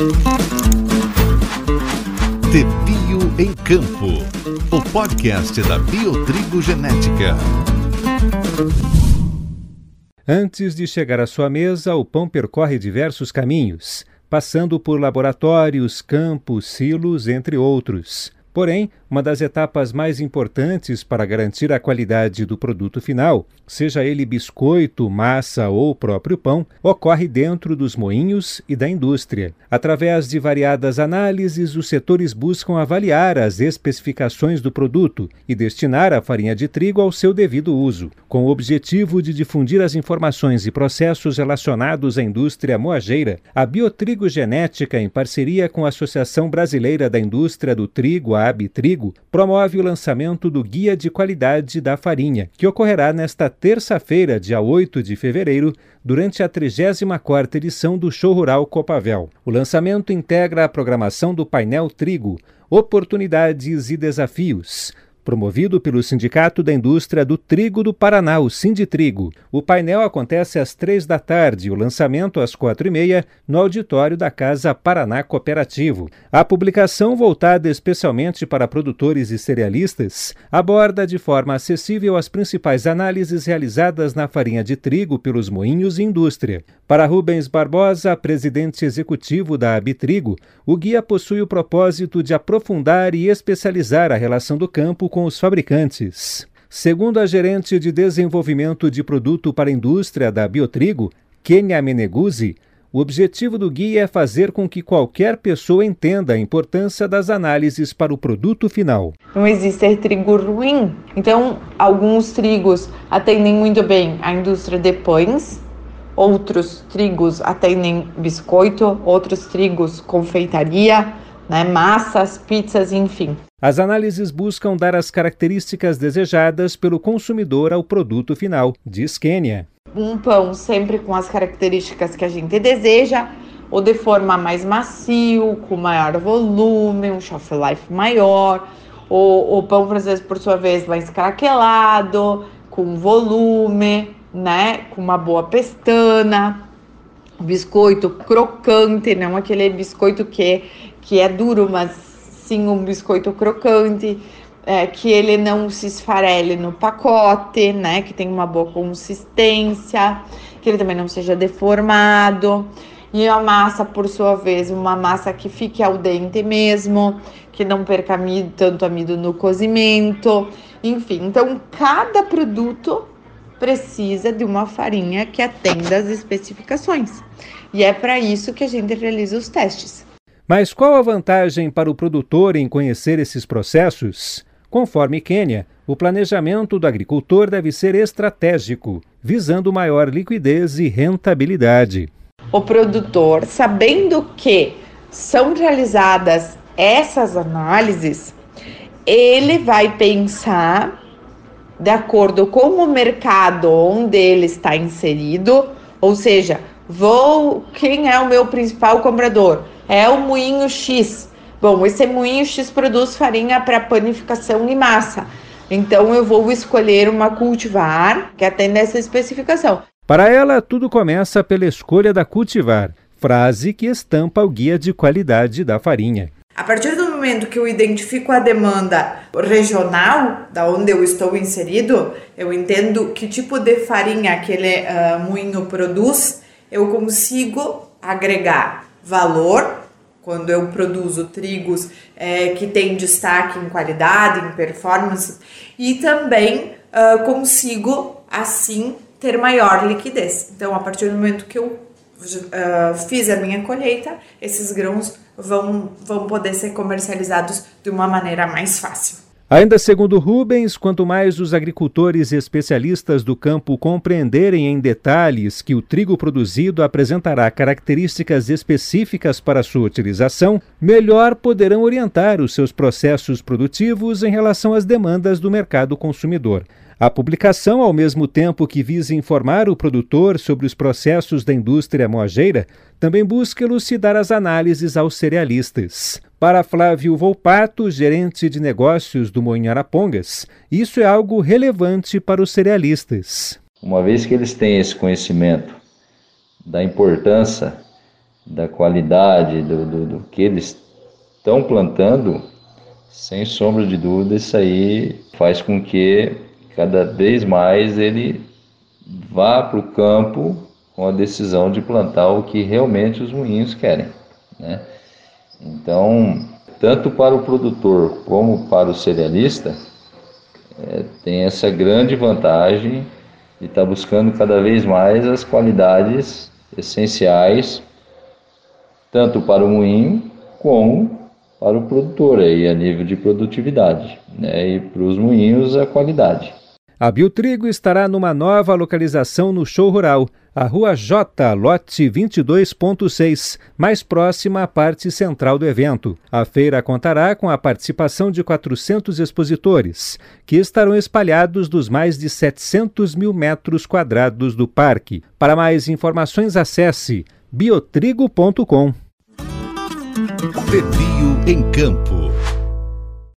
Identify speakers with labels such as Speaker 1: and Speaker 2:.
Speaker 1: De Bio em Campo, o podcast da Biotrigo Genética.
Speaker 2: Antes de chegar à sua mesa, o pão percorre diversos caminhos, passando por laboratórios, campos, silos, entre outros. Porém, uma das etapas mais importantes para garantir a qualidade do produto final, seja ele biscoito, massa ou próprio pão, ocorre dentro dos moinhos e da indústria. Através de variadas análises, os setores buscam avaliar as especificações do produto e destinar a farinha de trigo ao seu devido uso, com o objetivo de difundir as informações e processos relacionados à indústria moageira. A Biotrigo Genética, em parceria com a Associação Brasileira da Indústria do Trigo, a Abitrigo, Trigo promove o lançamento do Guia de Qualidade da Farinha, que ocorrerá nesta terça-feira, dia 8 de fevereiro, durante a 34ª edição do Show Rural Copavel. O lançamento integra a programação do painel Trigo, Oportunidades e Desafios, promovido pelo Sindicato da Indústria do Trigo do Paraná, o Sinditrigo. O painel acontece às três da tarde o lançamento às quatro e meia no auditório da Casa Paraná Cooperativo. A publicação, voltada especialmente para produtores e cerealistas, aborda de forma acessível as principais análises realizadas na farinha de trigo pelos moinhos e indústria. Para Rubens Barbosa, presidente executivo da Abitrigo, o guia possui o propósito de aprofundar e especializar a relação do campo com os fabricantes. Segundo a gerente de desenvolvimento de produto para a indústria da Biotrigo, Kenia Meneguzzi, o objetivo do guia é fazer com que qualquer pessoa entenda a importância das análises para o produto final.
Speaker 3: Não existe trigo ruim, então alguns trigos atendem muito bem a indústria de pães, outros trigos atendem biscoito, outros trigos confeitaria, né, massas, pizzas, enfim.
Speaker 2: As análises buscam dar as características desejadas pelo consumidor ao produto final, diz Kênia.
Speaker 3: Um pão sempre com as características que a gente deseja, ou de forma mais macio, com maior volume, um shelf life maior, ou o pão, por sua vez, mais craquelado, com volume, né, com uma boa pestana, biscoito crocante, não aquele biscoito que, que é duro, mas sim um biscoito crocante, é, que ele não se esfarele no pacote, né? Que tem uma boa consistência, que ele também não seja deformado. E a massa, por sua vez, uma massa que fique al dente mesmo, que não perca amido, tanto amido no cozimento. Enfim, então cada produto precisa de uma farinha que atenda às especificações. E é para isso que a gente realiza os testes.
Speaker 2: Mas qual a vantagem para o produtor em conhecer esses processos? Conforme Quênia, o planejamento do agricultor deve ser estratégico, visando maior liquidez e rentabilidade.
Speaker 3: O produtor, sabendo que são realizadas essas análises, ele vai pensar de acordo com o mercado onde ele está inserido, ou seja, vou quem é o meu principal comprador? É o moinho X. Bom, esse moinho X produz farinha para panificação em massa. Então eu vou escolher uma cultivar que atenda essa especificação.
Speaker 2: Para ela, tudo começa pela escolha da cultivar, frase que estampa o guia de qualidade da farinha.
Speaker 3: A partir do momento que eu identifico a demanda regional, da onde eu estou inserido, eu entendo que tipo de farinha aquele uh, moinho produz, eu consigo agregar valor quando eu produzo trigos é, que têm destaque em qualidade, em performance, e também uh, consigo assim ter maior liquidez. Então, a partir do momento que eu uh, fiz a minha colheita, esses grãos vão, vão poder ser comercializados de uma maneira mais fácil.
Speaker 2: Ainda segundo Rubens, quanto mais os agricultores e especialistas do campo compreenderem em detalhes que o trigo produzido apresentará características específicas para sua utilização, melhor poderão orientar os seus processos produtivos em relação às demandas do mercado consumidor. A publicação, ao mesmo tempo que visa informar o produtor sobre os processos da indústria moageira, também busca elucidar as análises aos cerealistas. Para Flávio Volpato, gerente de negócios do Moinho Arapongas, isso é algo relevante para os cerealistas.
Speaker 4: Uma vez que eles têm esse conhecimento da importância da qualidade do, do, do que eles estão plantando, sem sombra de dúvida, isso aí faz com que cada vez mais ele vá para o campo com a decisão de plantar o que realmente os moinhos querem. Né? Então, tanto para o produtor como para o cerealista, é, tem essa grande vantagem de estar tá buscando cada vez mais as qualidades essenciais, tanto para o moinho como para o produtor aí, a nível de produtividade, né? e para os moinhos a qualidade.
Speaker 2: A Biotrigo estará numa nova localização no show rural, a Rua J, lote 22.6, mais próxima à parte central do evento. A feira contará com a participação de 400 expositores, que estarão espalhados dos mais de 700 mil metros quadrados do parque. Para mais informações, acesse biotrigo.com.
Speaker 1: Em Campo